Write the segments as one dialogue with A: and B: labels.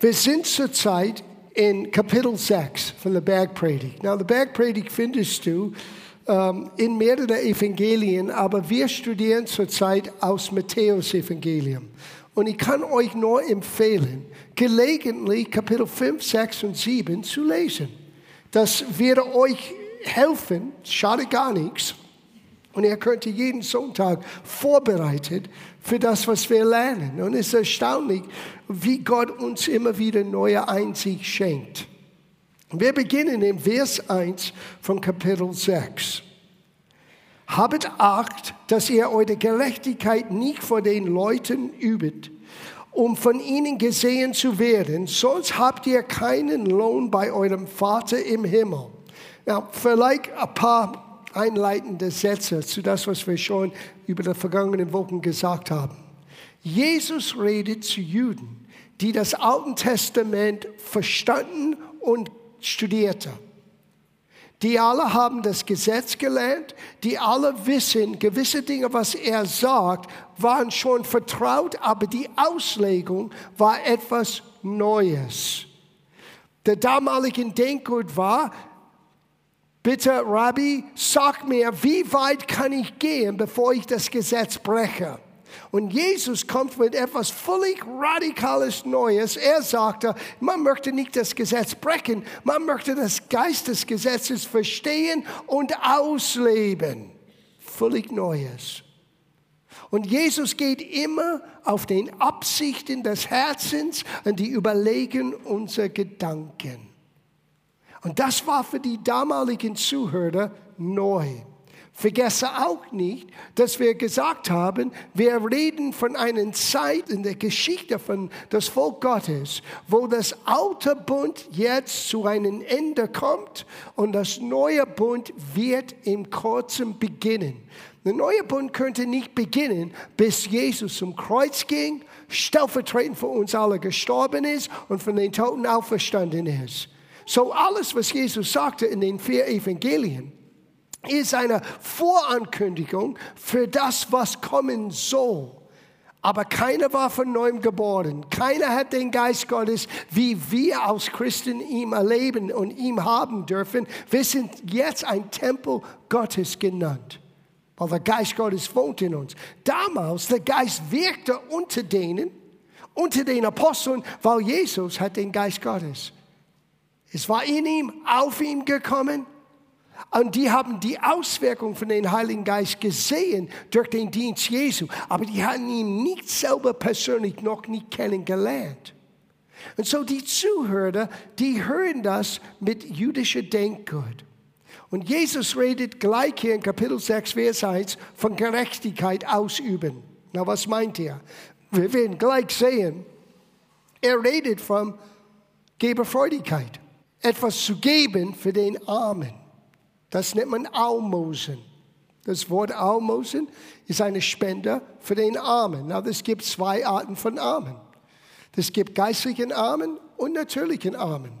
A: Wir sind zurzeit in Kapitel 6 von der Bergpredigt. Now, die Bergpredigt findest du ähm, in mehreren Evangelien, aber wir studieren zurzeit aus Matthäus Evangelium. Und ich kann euch nur empfehlen, gelegentlich Kapitel 5, 6 und 7 zu lesen. Das wird euch helfen, schade gar nichts. Und ihr könnt jeden Sonntag vorbereitet für das, was wir lernen. Und es ist erstaunlich, wie Gott uns immer wieder neue Einsicht schenkt. Wir beginnen im Vers 1 von Kapitel 6. Habet Acht, dass ihr eure Gerechtigkeit nicht vor den Leuten übt, um von ihnen gesehen zu werden, sonst habt ihr keinen Lohn bei eurem Vater im Himmel. Ja, vielleicht ein paar einleitende Sätze zu das, was wir schon über die vergangenen Wochen gesagt haben. Jesus redet zu Juden, die das Alte Testament verstanden und studierte. Die alle haben das Gesetz gelernt, die alle wissen, gewisse Dinge, was er sagt, waren schon vertraut, aber die Auslegung war etwas Neues. Der damalige Denkgut war, bitte Rabbi, sag mir, wie weit kann ich gehen, bevor ich das Gesetz breche? Und Jesus kommt mit etwas völlig radikales Neues. Er sagte, man möchte nicht das Gesetz brechen, man möchte das Geist des Gesetzes verstehen und ausleben. Völlig Neues. Und Jesus geht immer auf den Absichten des Herzens und die Überlegen unserer Gedanken. Und das war für die damaligen Zuhörer neu. Vergesse auch nicht, dass wir gesagt haben, wir reden von einer Zeit in der Geschichte von das Volk Gottes, wo das alte Bund jetzt zu einem Ende kommt und das neue Bund wird im Kurzen beginnen. Der neue Bund könnte nicht beginnen, bis Jesus zum Kreuz ging, stellvertretend für uns alle gestorben ist und von den Toten auferstanden ist. So alles, was Jesus sagte in den vier Evangelien, ist eine Vorankündigung für das, was kommen soll. Aber keiner war von neuem geboren. Keiner hat den Geist Gottes, wie wir als Christen ihm erleben und ihm haben dürfen. Wir sind jetzt ein Tempel Gottes genannt, weil der Geist Gottes wohnt in uns. Damals, der Geist wirkte unter denen, unter den Aposteln, weil Jesus hat den Geist Gottes. Es war in ihm, auf ihm gekommen und die haben die Auswirkung von dem Heiligen Geist gesehen durch den Dienst Jesu. Aber die haben ihn nicht selber persönlich noch nicht kennengelernt. Und so die Zuhörer, die hören das mit jüdischer Denkgut. Und Jesus redet gleich hier in Kapitel 6, Vers 1 von Gerechtigkeit ausüben. Na, was meint er? Wir werden gleich sehen. Er redet von Geberfreudigkeit. Etwas zu geben für den Armen. Das nennt man Almosen. Das Wort Almosen ist eine Spende für den Armen. Na, es gibt zwei Arten von Armen. Es gibt geistlichen Armen und natürlichen Armen.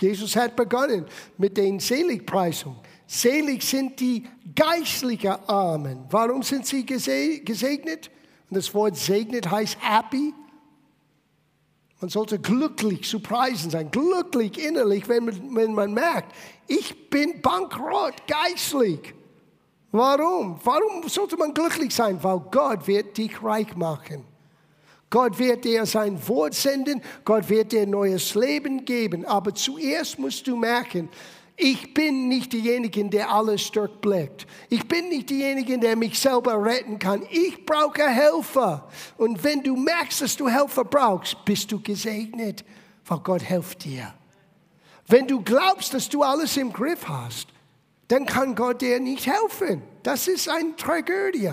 A: Jesus hat begonnen mit den Seligpreisungen. Selig sind die geistlichen Armen. Warum sind sie gesegnet? Und das Wort segnet heißt happy. Man sollte glücklich zu preisen sein, glücklich innerlich, wenn man, wenn man merkt, ich bin bankrott geistlich. Warum? Warum sollte man glücklich sein? Weil Gott wird dich reich machen. Gott wird dir sein Wort senden, Gott wird dir neues Leben geben. Aber zuerst musst du merken, ich bin nicht derjenige, der alles durchblickt. Ich bin nicht derjenige, der mich selber retten kann. Ich brauche Helfer. Und wenn du merkst, dass du Helfer brauchst, bist du gesegnet, weil Gott hilft dir. Wenn du glaubst, dass du alles im Griff hast, dann kann Gott dir nicht helfen. Das ist eine Tragödie.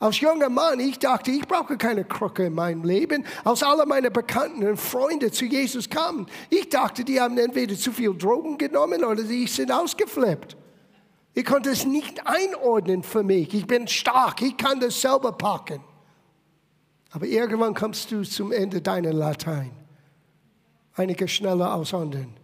A: Als junger Mann, ich dachte, ich brauche keine Krücke in meinem Leben. Als alle meine Bekannten und Freunde zu Jesus kamen, ich dachte, die haben entweder zu viel Drogen genommen oder sie sind ausgeflippt. Ich konnte es nicht einordnen für mich. Ich bin stark, ich kann das selber packen. Aber irgendwann kommst du zum Ende deiner Latein. Einige schneller als anderen.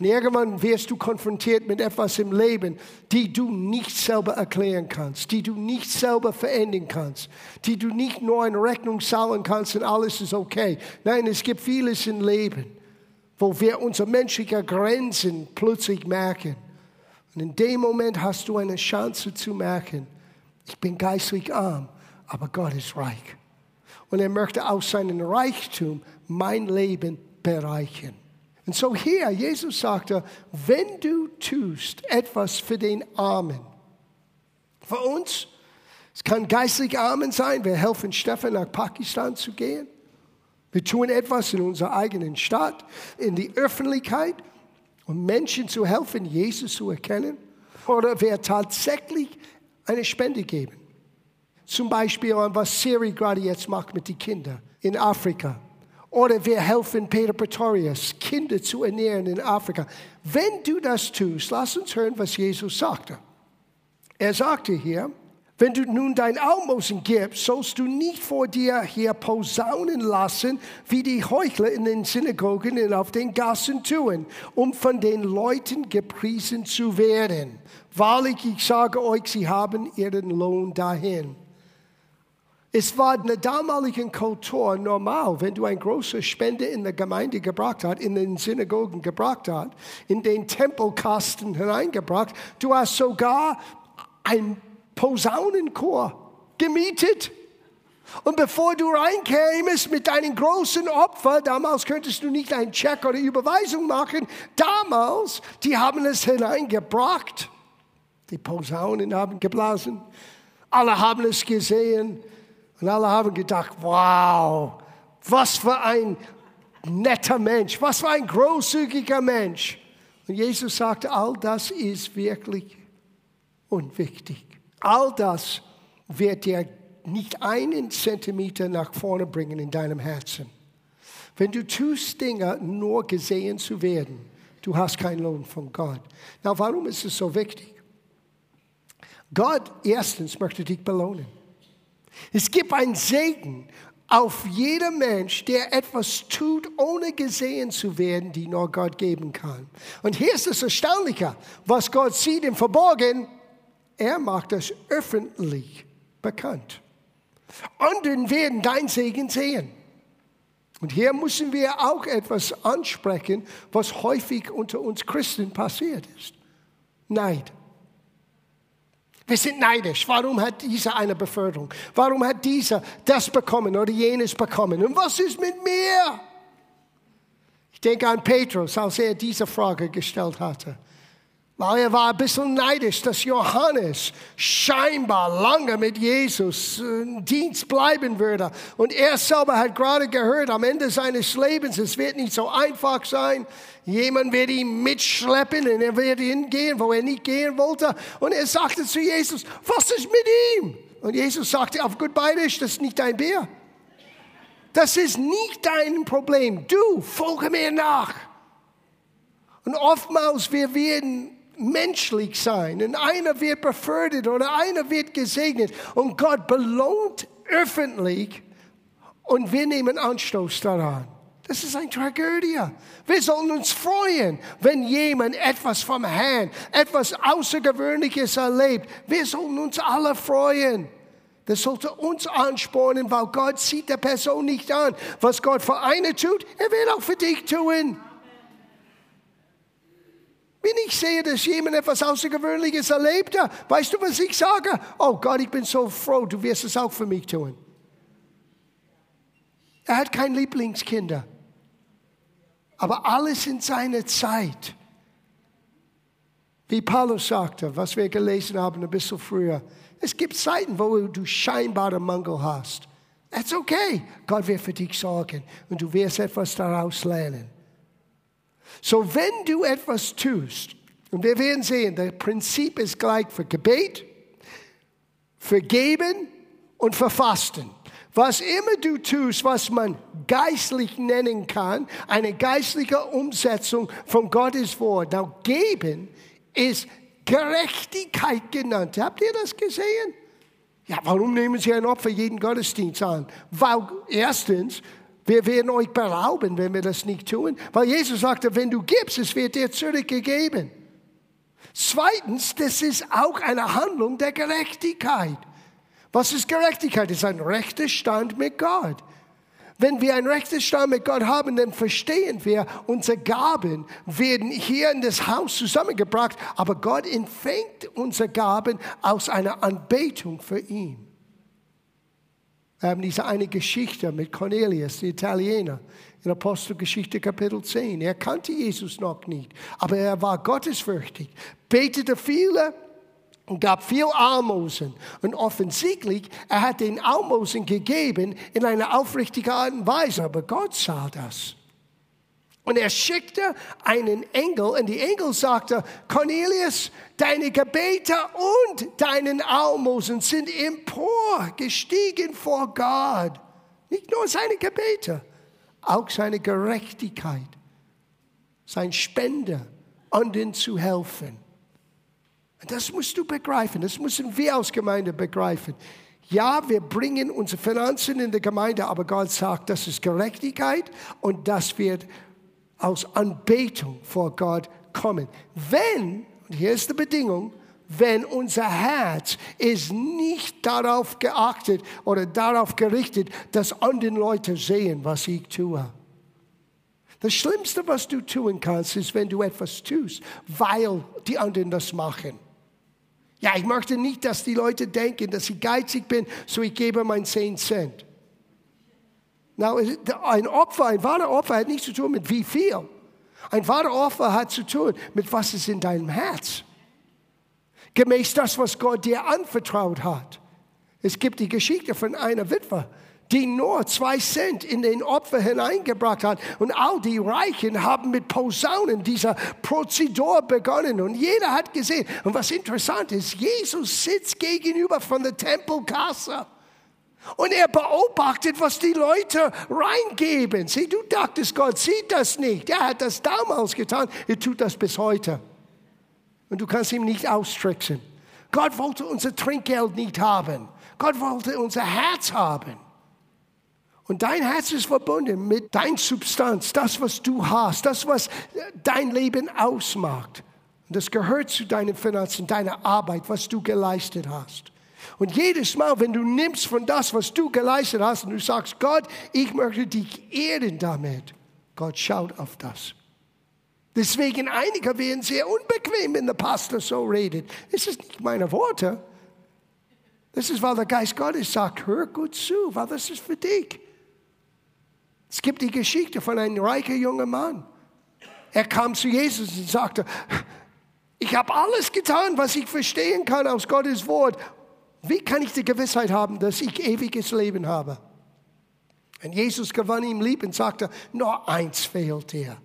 A: Und irgendwann wirst du konfrontiert mit etwas im Leben, die du nicht selber erklären kannst, die du nicht selber verändern kannst, die du nicht nur in Rechnung zahlen kannst und alles ist okay. Nein, es gibt vieles im Leben, wo wir unsere menschlichen Grenzen plötzlich merken. Und in dem Moment hast du eine Chance zu merken, ich bin geistlich arm, aber Gott ist reich. Und er möchte aus seinem Reichtum mein Leben bereichern. Und so hier, Jesus sagte, wenn du tust etwas für den Armen, für uns, es kann geistlich Armen sein, wir helfen Stefan nach Pakistan zu gehen. Wir tun etwas in unserer eigenen Stadt, in die Öffentlichkeit, um Menschen zu helfen, Jesus zu erkennen. Oder wir tatsächlich eine Spende geben. Zum Beispiel, was Siri gerade jetzt macht mit den Kindern in Afrika. Oder wir helfen Peter Pretorius, Kinder zu ernähren in Afrika. Wenn du das tust, lass uns hören, was Jesus sagte. Er sagte hier, wenn du nun dein Almosen gibst, sollst du nicht vor dir hier posaunen lassen, wie die Heuchler in den Synagogen und auf den Gassen tun, um von den Leuten gepriesen zu werden. Wahrlich, ich sage euch, sie haben ihren Lohn dahin. Es war in der damaligen Kultur normal, wenn du eine große Spende in der Gemeinde gebracht hast, in den Synagogen gebracht hast, in den Tempelkasten hineingebracht, du hast sogar ein Posaunenchor gemietet. Und bevor du reinkämest mit deinen großen Opfer, damals könntest du nicht einen Check oder Überweisung machen, damals, die haben es hineingebracht. Die Posaunen haben geblasen. Alle haben es gesehen. Und alle haben gedacht, wow, was für ein netter Mensch, was für ein großzügiger Mensch. Und Jesus sagte, all das ist wirklich unwichtig. All das wird dir nicht einen Zentimeter nach vorne bringen in deinem Herzen. Wenn du tust Dinge, nur gesehen zu werden, du hast keinen Lohn von Gott. Na, warum ist es so wichtig? Gott erstens möchte dich belohnen. Es gibt einen Segen auf jeden Mensch, der etwas tut, ohne gesehen zu werden, die nur Gott geben kann. Und hier ist das Erstaunliche, was Gott sieht im Verborgen, er macht das öffentlich bekannt. Anderen werden dein Segen sehen. Und hier müssen wir auch etwas ansprechen, was häufig unter uns Christen passiert ist. Neid. Wir sind neidisch. Warum hat dieser eine Beförderung? Warum hat dieser das bekommen oder jenes bekommen? Und was ist mit mir? Ich denke an Petrus, als er diese Frage gestellt hatte. Weil er war ein bisschen neidisch, dass Johannes scheinbar lange mit Jesus in Dienst bleiben würde. Und er selber hat gerade gehört, am Ende seines Lebens, es wird nicht so einfach sein. Jemand wird ihn mitschleppen und er wird hingehen, wo er nicht gehen wollte. Und er sagte zu Jesus, was ist mit ihm? Und Jesus sagte auf gut Bayerisch, das ist nicht dein Bär. Das ist nicht dein Problem. Du, folge mir nach. Und oftmals wir werden menschlich sein und einer wird befördert oder einer wird gesegnet und Gott belohnt öffentlich und wir nehmen Anstoß daran. Das ist eine Tragödie. Wir sollen uns freuen, wenn jemand etwas vom Herrn, etwas Außergewöhnliches erlebt. Wir sollen uns alle freuen. Das sollte uns anspornen, weil Gott sieht der Person nicht an. Was Gott für eine tut, er wird auch für dich tun. Wenn ich sehe, dass jemand etwas Außergewöhnliches erlebt hat, weißt du, was ich sage? Oh Gott, ich bin so froh, du wirst es auch für mich tun. Er hat kein Lieblingskinder. Aber alles in seiner Zeit. Wie Paulus sagte, was wir gelesen haben ein bisschen früher. Es gibt Zeiten, wo du scheinbare Mangel hast. That's okay. Gott wird für dich sorgen und du wirst etwas daraus lernen. So, wenn du etwas tust, und wir werden sehen, das Prinzip ist gleich für Gebet, für Geben und für Fasten. Was immer du tust, was man geistlich nennen kann, eine geistliche Umsetzung von Gottes Wort. Now, geben ist Gerechtigkeit genannt. Habt ihr das gesehen? Ja, warum nehmen Sie ein Opfer jeden Gottesdienst an? Weil erstens, Wir werden euch berauben, wenn wir das nicht tun. Weil Jesus sagte, wenn du gibst, es wird dir zurückgegeben. Zweitens, das ist auch eine Handlung der Gerechtigkeit. Was ist Gerechtigkeit? Es ist ein rechter Stand mit Gott. Wenn wir ein rechtes Stand mit Gott haben, dann verstehen wir, unsere Gaben werden hier in das Haus zusammengebracht, aber Gott empfängt unsere Gaben aus einer Anbetung für ihn. Wir haben diese eine Geschichte mit Cornelius, der Italiener, in Apostelgeschichte Kapitel 10. Er kannte Jesus noch nicht, aber er war gottesfürchtig, betete viele und gab viel Almosen. Und offensichtlich, er hat den Almosen gegeben in einer aufrichtigen Art und Weise, aber Gott sah das. Und er schickte einen Engel und die Engel sagte, Cornelius, deine Gebete und deinen Almosen sind empor gestiegen vor Gott. Nicht nur seine Gebete, auch seine Gerechtigkeit, sein Spender, anderen zu helfen. Das musst du begreifen, das müssen wir als Gemeinde begreifen. Ja, wir bringen unsere Finanzen in die Gemeinde, aber Gott sagt, das ist Gerechtigkeit und das wird aus Anbetung vor Gott kommen. Wenn, und hier ist die Bedingung, wenn unser Herz ist nicht darauf geachtet oder darauf gerichtet, dass andere Leute sehen, was ich tue. Das Schlimmste, was du tun kannst, ist, wenn du etwas tust, weil die anderen das machen. Ja, ich möchte nicht, dass die Leute denken, dass ich geizig bin, so ich gebe mein 10 Cent. Now, ein Opfer, ein wahrer Opfer hat nichts zu tun mit wie viel. Ein wahrer Opfer hat zu tun mit was ist in deinem Herz. Gemäß das, was Gott dir anvertraut hat. Es gibt die Geschichte von einer Witwe, die nur zwei Cent in den Opfer hineingebracht hat. Und all die Reichen haben mit Posaunen dieser Prozedur begonnen. Und jeder hat gesehen. Und was interessant ist, Jesus sitzt gegenüber von der Tempelkasse. Und er beobachtet, was die Leute reingeben. Sieh, du dachtest, Gott sieht das nicht. Er hat das damals getan. Er tut das bis heute. Und du kannst ihm nicht austricksen. Gott wollte unser Trinkgeld nicht haben. Gott wollte unser Herz haben. Und dein Herz ist verbunden mit deiner Substanz, das, was du hast, das, was dein Leben ausmacht. Und das gehört zu deinen Finanzen, deiner Arbeit, was du geleistet hast. Und jedes Mal, wenn du nimmst von das, was du geleistet hast, und du sagst, Gott, ich möchte dich ehren damit, Gott schaut auf das. Deswegen einige werden sehr unbequem, wenn der Pastor so redet. Es ist nicht meine Worte. Das ist, weil der Geist Gottes sagt, hör gut zu, weil das ist für dich. Es gibt die Geschichte von einem reichen jungen Mann. Er kam zu Jesus und sagte, ich habe alles getan, was ich verstehen kann aus Gottes Wort. Wie kann ich die Gewissheit haben, dass ich ewiges Leben habe? Und Jesus gewann ihm lieb und sagte, nur eins fehlt dir.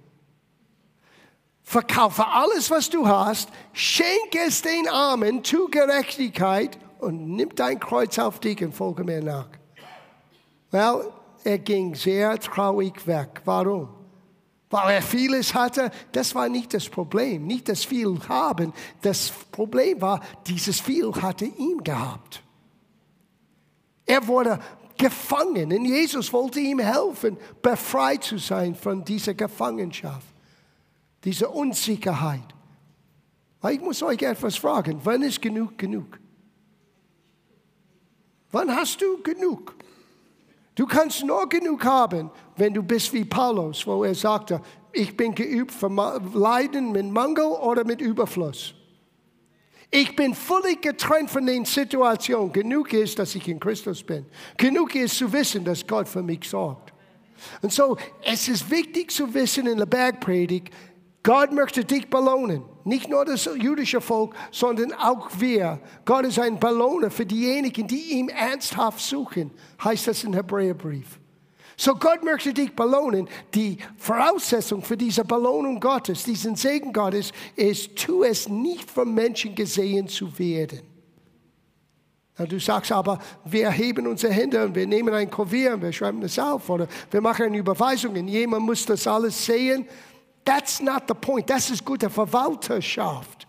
A: Verkaufe alles, was du hast, schenke es den Armen, tu Gerechtigkeit und nimm dein Kreuz auf dich und folge mir nach. Well, er ging sehr traurig weg. Warum? Weil er vieles hatte, das war nicht das Problem, nicht das viel haben. Das Problem war, dieses viel hatte ihn gehabt. Er wurde gefangen und Jesus wollte ihm helfen, befreit zu sein von dieser Gefangenschaft, dieser Unsicherheit. Ich muss euch etwas fragen, wann ist genug genug? Wann hast du genug? Du kannst nur genug haben, wenn du bist wie Paulus, wo er sagte, ich bin geübt für Leiden mit Mangel oder mit Überfluss. Ich bin völlig getrennt von den Situationen. Genug ist, dass ich in Christus bin. Genug ist zu wissen, dass Gott für mich sorgt. Und so, es ist wichtig zu wissen in der Bergpredigt, Gott möchte dich belohnen. Nicht nur das jüdische Volk, sondern auch wir. Gott ist ein Belohner für diejenigen, die ihn ernsthaft suchen, heißt das im Hebräerbrief. So Gott möchte dich belohnen. Die Voraussetzung für diese Belohnung Gottes, diesen Segen Gottes, ist, tu es nicht von Menschen gesehen zu werden. Du sagst aber, wir heben unsere Hände und wir nehmen ein Kuvert und wir schreiben das auf oder wir machen eine Überweisung und jemand muss das alles sehen. That's not the point. Das ist gute Verwalterschaft.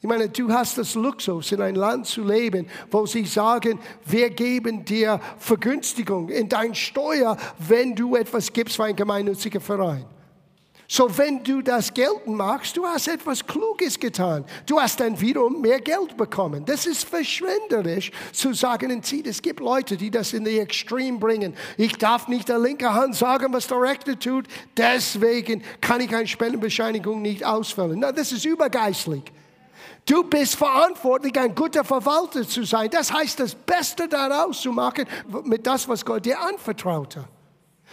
A: Ich meine, du hast das Luxus, in ein Land zu leben, wo sie sagen, wir geben dir Vergünstigung in dein Steuer, wenn du etwas gibst für einen gemeinnützigen Verein. So, wenn du das gelten machst, du hast etwas Kluges getan. Du hast dann wiederum mehr Geld bekommen. Das ist verschwenderisch zu sagen, es gibt Leute, die das in die Extrem bringen. Ich darf nicht der linke Hand sagen, was der rechte tut. Deswegen kann ich eine Spendenbescheinigung nicht ausfüllen. Na, das ist übergeistlich. Du bist verantwortlich, ein guter Verwalter zu sein. Das heißt, das Beste daraus zu machen mit das, was Gott dir anvertraut hat.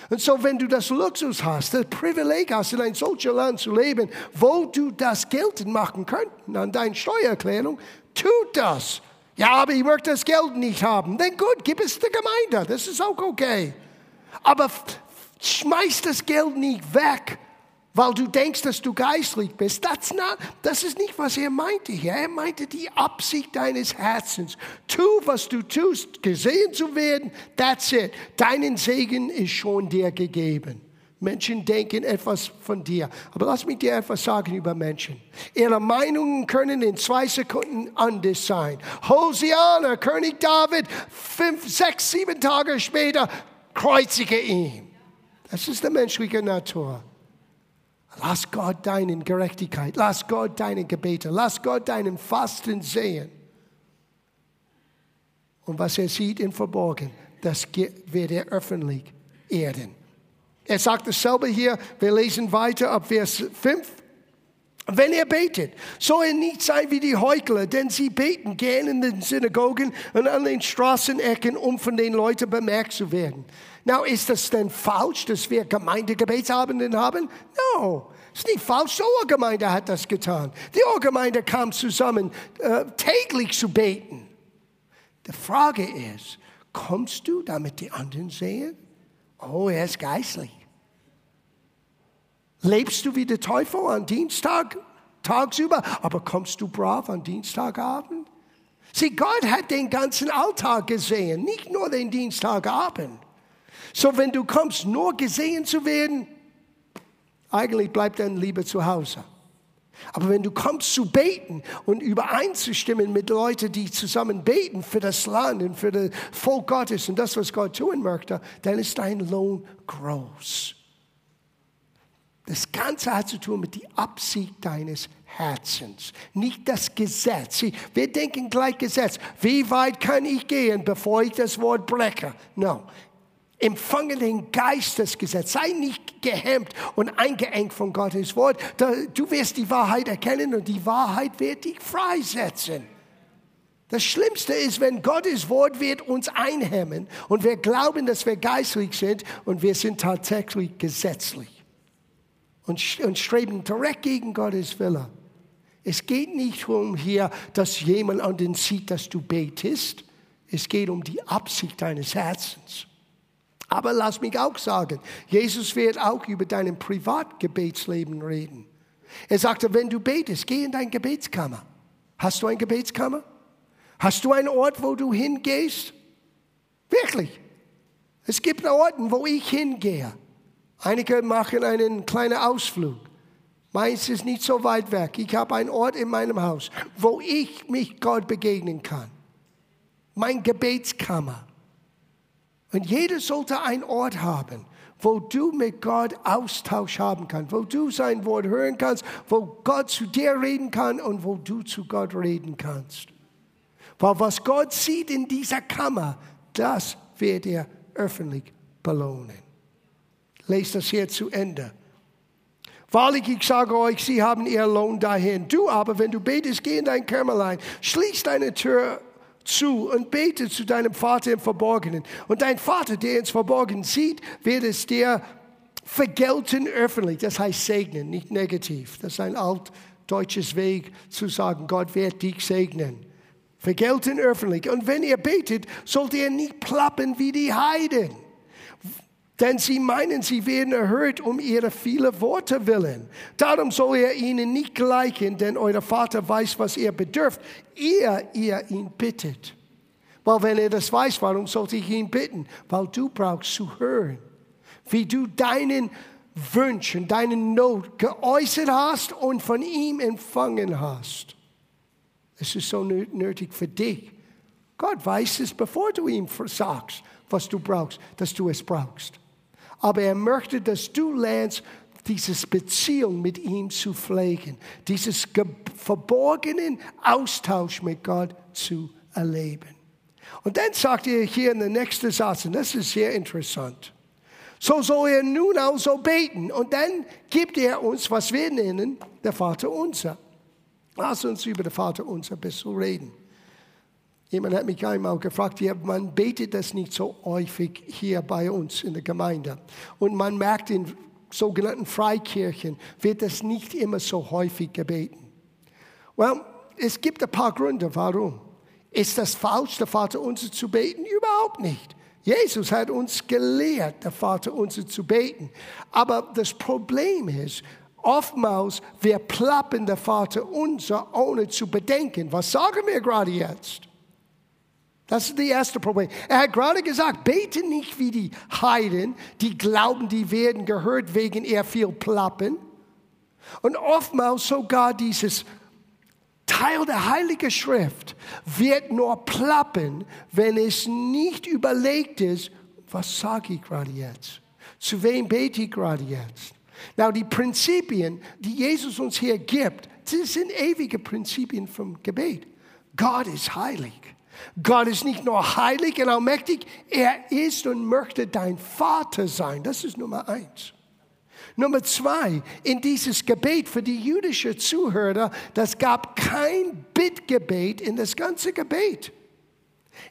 A: Und so, wenn du das Luxus hast, das Privileg hast, in ein solches Land zu leben, wo du das geltend machen könntest an deiner Steuererklärung, tu das. Ja, aber ich möchte das Geld nicht haben. Dann gut, gib es der Gemeinde. Das ist auch okay. Aber schmeiß das Geld nicht weg weil du denkst, dass du geistlich bist. That's not, das ist nicht, was er meinte hier. Er meinte die Absicht deines Herzens. Tu, was du tust, gesehen zu werden, that's it. Deinen Segen ist schon dir gegeben. Menschen denken etwas von dir. Aber lass mich dir etwas sagen über Menschen. Ihre Meinungen können in zwei Sekunden anders sein. Hosiana, König David, fünf, sechs, sieben Tage später kreuzige ihn. Das ist die menschliche Natur. Lass Gott deine Gerechtigkeit, lass Gott deine Gebete, lass Gott deinen Fasten sehen. Und was er sieht in Verborgen, das wird er öffentlich erden. Er sagt dasselbe hier, wir lesen weiter ab Vers 5. Wenn er betet, soll er nicht sein wie die Heuchler, denn sie beten gern in den Synagogen und an den Straßenecken, um von den Leuten bemerkt zu werden. Now, ist das denn falsch, dass wir Gemeindegebetsabenden haben? No, ist nicht falsch. Die Ohrgemeinde hat das getan. Die Ohrgemeinde kam zusammen, äh, täglich zu beten. Die Frage ist, kommst du, damit die anderen sehen? Oh, er ist geistlich. Lebst du wie der Teufel an Dienstag, tagsüber, aber kommst du brav an Dienstagabend? Sieh, Gott hat den ganzen Alltag gesehen, nicht nur den Dienstagabend. So, wenn du kommst, nur gesehen zu werden, eigentlich bleib dann lieber zu Hause. Aber wenn du kommst zu beten und übereinzustimmen mit Leuten, die zusammen beten für das Land und für das Volk Gottes und das, was Gott tun möchte, dann ist dein Lohn groß. Das Ganze hat zu tun mit der Absicht deines Herzens, nicht das Gesetz. Wir denken gleich Gesetz. Wie weit kann ich gehen, bevor ich das Wort breche? No, Empfange den Geistesgesetz. Sei nicht gehemmt und eingeengt von Gottes Wort. Du wirst die Wahrheit erkennen und die Wahrheit wird dich freisetzen. Das Schlimmste ist, wenn Gottes Wort wird uns einhemmen und wir glauben, dass wir geistlich sind und wir sind tatsächlich gesetzlich und, und streben direkt gegen Gottes Wille. Es geht nicht um hier, dass jemand an den sieht, dass du betest. Es geht um die Absicht deines Herzens. Aber lass mich auch sagen, Jesus wird auch über dein Privatgebetsleben reden. Er sagte, wenn du betest, geh in dein Gebetskammer. Hast du ein Gebetskammer? Hast du einen Ort, wo du hingehst? Wirklich. Es gibt Orte, wo ich hingehe. Einige machen einen kleinen Ausflug. Meins ist nicht so weit weg. Ich habe einen Ort in meinem Haus, wo ich mich Gott begegnen kann. Mein Gebetskammer. Und jeder sollte einen Ort haben, wo du mit Gott Austausch haben kannst, wo du sein Wort hören kannst, wo Gott zu dir reden kann und wo du zu Gott reden kannst. Weil was Gott sieht in dieser Kammer, das wird er öffentlich belohnen. Lest das hier zu Ende. Wahrlich, ich sage euch, sie haben ihr Lohn dahin. Du aber, wenn du betest, geh in dein Kämmerlein, schließ deine Tür zu und bete zu deinem Vater im Verborgenen. Und dein Vater, der ins Verborgenen sieht, wird es dir vergelten öffentlich. Das heißt segnen, nicht negativ. Das ist ein altdeutsches Weg zu sagen, Gott wird dich segnen. Vergelten öffentlich. Und wenn ihr betet, sollt ihr nicht plappen wie die Heiden denn sie meinen, sie werden erhört um ihre vielen Worte willen. Darum soll er ihnen nicht gleichen, denn euer Vater weiß, was ihr bedürft, ehe ihr ihn bittet. Weil wenn er das weiß, warum sollte ich ihn bitten? Weil du brauchst zu hören, wie du deinen Wünschen, deinen Not geäußert hast und von ihm empfangen hast. Es ist so nötig für dich. Gott weiß es, bevor du ihm sagst, was du brauchst, dass du es brauchst. Aber er möchte, dass du lernst, diese Beziehung mit ihm zu pflegen, dieses verborgenen Austausch mit Gott zu erleben. Und dann sagt er hier in der nächsten Satz, und das ist sehr interessant. So soll er nun also beten. Und dann gibt er uns, was wir nennen, der Vater unser. Lass uns über den Vater unser ein bisschen reden. Jemand hat mich einmal gefragt, ja, man betet das nicht so häufig hier bei uns in der Gemeinde. Und man merkt in sogenannten Freikirchen, wird das nicht immer so häufig gebeten. Well, es gibt ein paar Gründe, warum. Ist das falsch, der Vater unser zu beten? Überhaupt nicht. Jesus hat uns gelehrt, der Vater unser zu beten. Aber das Problem ist, oftmals wir plappen der Vater unser, ohne zu bedenken. Was sagen wir gerade jetzt? Das ist das erste Problem. Er hat gerade gesagt, bete nicht wie die Heiden, die glauben, die werden gehört wegen ihr viel Plappen. Und oftmals sogar dieses Teil der Heiligen Schrift wird nur plappen, wenn es nicht überlegt ist, was sage ich gerade jetzt? Zu wem bete ich gerade jetzt? Now, die Prinzipien, die Jesus uns hier gibt, das sind ewige Prinzipien vom Gebet. Gott ist heilig. Gott ist nicht nur heilig und allmächtig, er ist und möchte dein Vater sein. Das ist Nummer eins. Nummer zwei, in dieses Gebet für die jüdischen Zuhörer, das gab kein Bittgebet in das ganze Gebet.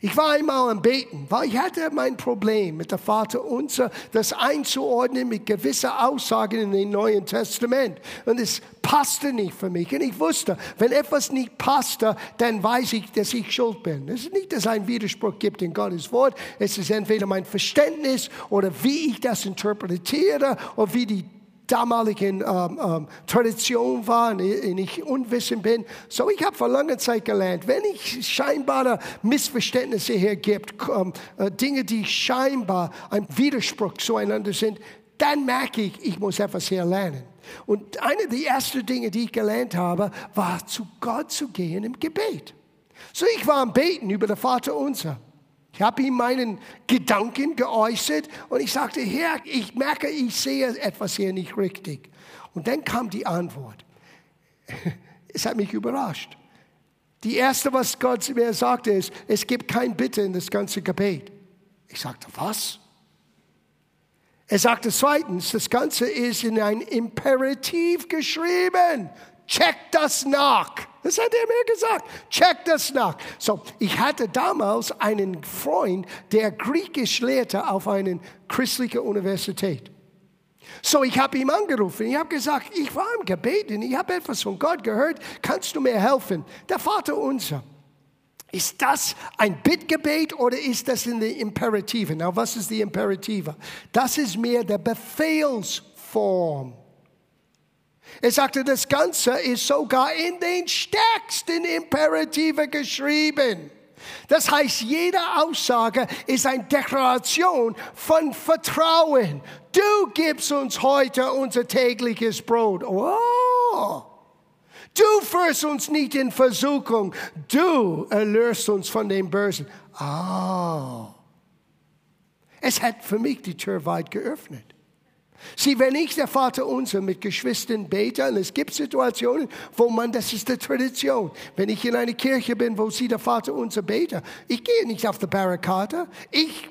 A: Ich war einmal am Beten, weil ich hatte mein Problem mit der Vater unser, das einzuordnen mit gewissen Aussagen in dem Neuen Testament. Und es passte nicht für mich. Und ich wusste, wenn etwas nicht passte, dann weiß ich, dass ich schuld bin. Es ist nicht, dass es einen Widerspruch gibt in Gottes Wort. Es ist entweder mein Verständnis oder wie ich das interpretiere oder wie die damaligen ähm, ähm, Tradition war und ich unwissend bin. So, ich habe vor langer Zeit gelernt, wenn ich scheinbare Missverständnisse hier gibt, ähm, äh, Dinge, die scheinbar ein Widerspruch zueinander sind, dann merke ich, ich muss etwas hier lernen. Und eine der ersten Dinge, die ich gelernt habe, war zu Gott zu gehen im Gebet. So, ich war am Beten über den Vater unser. Ich habe ihm meinen Gedanken geäußert und ich sagte, Herr, ich merke, ich sehe etwas hier nicht richtig. Und dann kam die Antwort. Es hat mich überrascht. Die erste, was Gott mir sagte, ist, es gibt kein Bitte in das ganze Gebet. Ich sagte, was? Er sagte zweitens, das Ganze ist in ein Imperativ geschrieben. Check das nach. Das hat er mir gesagt. Check das nach. So, ich hatte damals einen Freund, der Griechisch lehrte auf einer christlichen Universität. So, ich habe ihm angerufen. Ich habe gesagt, ich war im Gebet und ich habe etwas von Gott gehört. Kannst du mir helfen? Der Vater unser. Ist das ein Bittgebet oder ist das in der Imperative? Na, was ist die Imperative? Das ist mehr der Befehlsform. Er sagte, das Ganze ist sogar in den stärksten Imperative geschrieben. Das heißt, jede Aussage ist eine Deklaration von Vertrauen. Du gibst uns heute unser tägliches Brot. Oh. Du führst uns nicht in Versuchung. Du erlöst uns von dem Bösen. Oh. Es hat für mich die Tür weit geöffnet. Sieh, wenn ich der Vater unser mit Geschwistern bete, und es gibt Situationen, wo man, das ist die Tradition. Wenn ich in einer Kirche bin, wo sie der Vater unser bete, ich gehe nicht auf die Barrikade, ich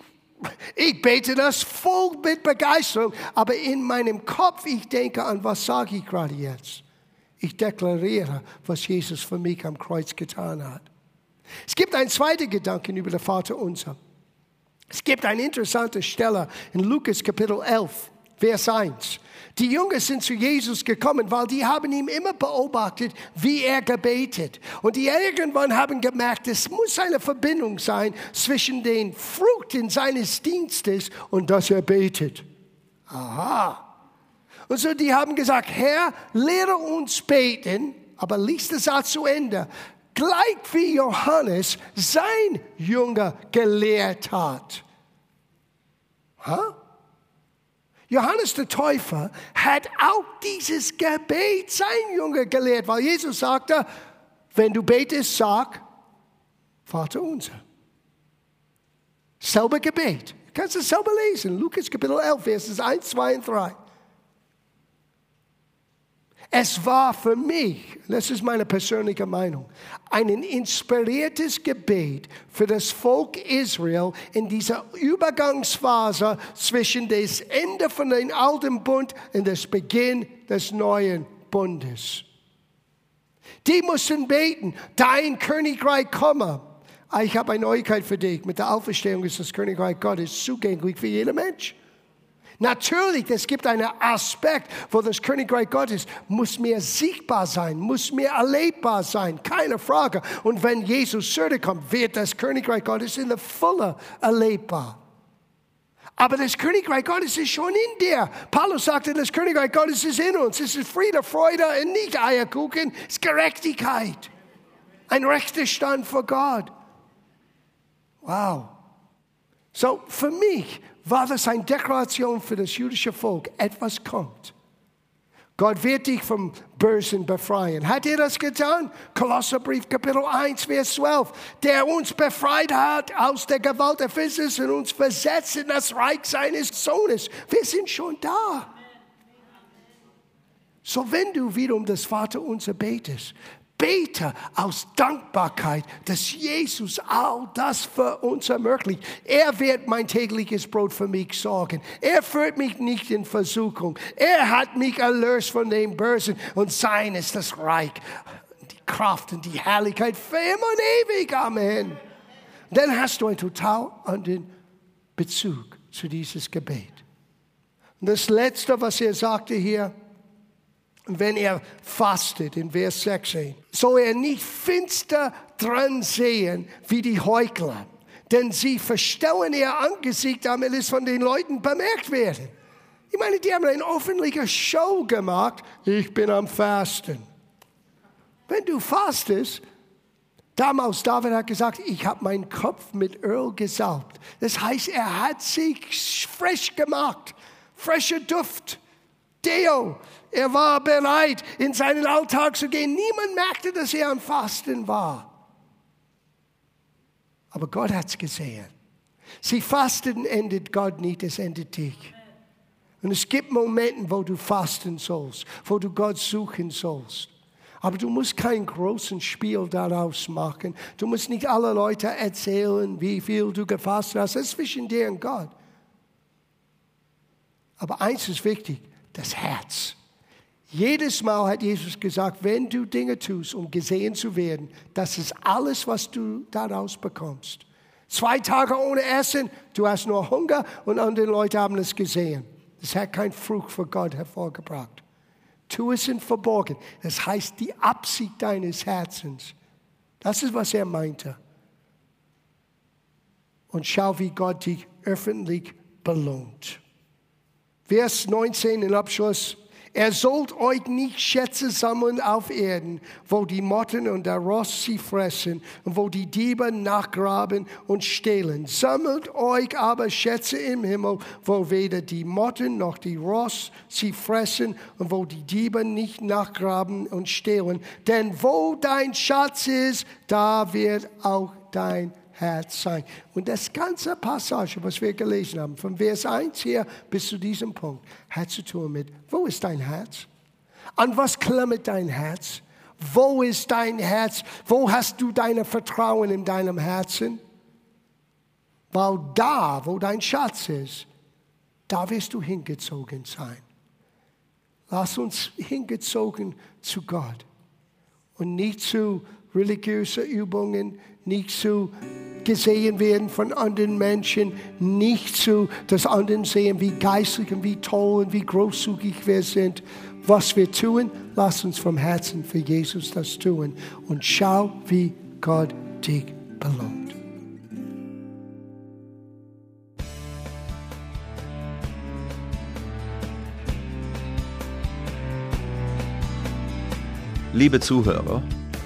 A: ich bete das voll mit Begeisterung, aber in meinem Kopf, ich denke an, was sage ich gerade jetzt? Ich deklariere, was Jesus für mich am Kreuz getan hat. Es gibt einen zweiten Gedanken über den Vater unser. Es gibt eine interessante Stelle in Lukas Kapitel 11. Vers 1. Die Jünger sind zu Jesus gekommen, weil die haben ihn immer beobachtet, wie er gebetet. Und die irgendwann haben gemerkt, es muss eine Verbindung sein zwischen den Früchten seines Dienstes und dass er betet. Aha. Und so die haben gesagt, Herr, lehre uns beten, aber liest den Satz zu Ende. Gleich wie Johannes sein Jünger gelehrt hat. Huh? Johannes der Täufer hat auch dieses Gebet sein Junge gelehrt, weil Jesus sagte, Wenn du betest, sag, Vater unser. Selber Gebet. Du kannst es selber lesen. Lukas Kapitel 11, Verses 1, 2 und 3. Es war für mich, das ist meine persönliche Meinung, ein inspiriertes Gebet für das Volk Israel in dieser Übergangsphase zwischen dem Ende von dem alten Bund und das Beginn des neuen Bundes. Die mussten beten, dein Königreich komme. Ah, ich habe eine Neuigkeit für dich. Mit der Auferstehung ist das Königreich Gottes zugänglich für jeden Mensch. Natürlich, es gibt einen Aspekt, wo das Königreich Gottes muss mehr sichtbar sein, muss mehr erlebbar sein, keine Frage. Und wenn Jesus zurückkommt, wird das Königreich Gottes in der Fülle erlebbar. Aber das Königreich Gottes ist schon in dir. Paulus sagte, das Königreich Gottes ist in uns. Es ist Friede, Freude und nicht Eierkuchen, es ist Gerechtigkeit. Ein rechter Stand vor Gott. Wow. So, für mich war das eine Deklaration für das jüdische Volk. Etwas kommt. Gott wird dich vom Bösen befreien. Hat er das getan? Kolosserbrief Kapitel 1, Vers 12. Der uns befreit hat aus der Gewalt der Finsternis und uns versetzt in das Reich seines Sohnes. Wir sind schon da. So wenn du wieder um das Vaterunser betest, bete aus Dankbarkeit, dass Jesus all das für uns ermöglicht. Er wird mein tägliches Brot für mich sorgen. Er führt mich nicht in Versuchung. Er hat mich erlöst von dem Bösen und sein ist das Reich, die Kraft und die Herrlichkeit für immer und ewig. Amen. Dann hast du einen total anderen Bezug zu dieses Gebet. Das Letzte, was er sagte hier, wenn er fastet, in Vers 16, soll er nicht finster dran sehen wie die Heuchler, denn sie verstellen ihr Angesicht, damit es von den Leuten bemerkt werden. Ich meine, die haben eine öffentliche Show gemacht, ich bin am Fasten. Wenn du fastest, Damals, David hat gesagt, ich habe meinen Kopf mit Öl gesaugt. Das heißt, er hat sich frisch gemacht. Frischer Duft. Deo. Er war bereit, in seinen Alltag zu gehen. Niemand merkte, dass er am Fasten war. Aber Gott hat es gesehen. Sie fasten endet Gott nicht, es endet dich. Und es gibt Momente, wo du fasten sollst, wo du Gott suchen sollst. Aber du musst kein großes Spiel daraus machen. Du musst nicht alle Leute erzählen, wie viel du gefastet hast. Das ist zwischen dir und Gott. Aber eins ist wichtig, das Herz. Jedes Mal hat Jesus gesagt, wenn du Dinge tust, um gesehen zu werden, das ist alles, was du daraus bekommst. Zwei Tage ohne Essen, du hast nur Hunger und andere Leute haben es gesehen. Das hat kein Frucht für Gott hervorgebracht. Tu es in Verborgen. Das heißt die Absicht deines Herzens. Das ist, was er meinte. Und schau, wie Gott dich öffentlich belohnt. Vers 19 in Abschluss. Er sollt euch nicht Schätze sammeln auf Erden, wo die Motten und der Rost sie fressen und wo die Diebe nachgraben und stehlen. Sammelt euch aber Schätze im Himmel, wo weder die Motten noch die Rost sie fressen und wo die Diebe nicht nachgraben und stehlen. Denn wo dein Schatz ist, da wird auch dein Herz sein. Und das ganze Passage, was wir gelesen haben, von Vers 1 hier bis zu diesem Punkt, hat zu tun mit, wo ist dein Herz? An was klammert dein Herz? Wo ist dein Herz? Wo hast du dein Vertrauen in deinem Herzen? Weil da, wo dein Schatz ist, da wirst du hingezogen sein. Lass uns hingezogen zu Gott und nicht zu religiösen Übungen, nicht zu gesehen werden von anderen Menschen, nicht zu, dass anderen sehen, wie geistlich und wie toll und wie großzügig wir sind. Was wir tun, lass uns vom Herzen für Jesus das tun und schau, wie Gott dich belohnt.
B: Liebe Zuhörer,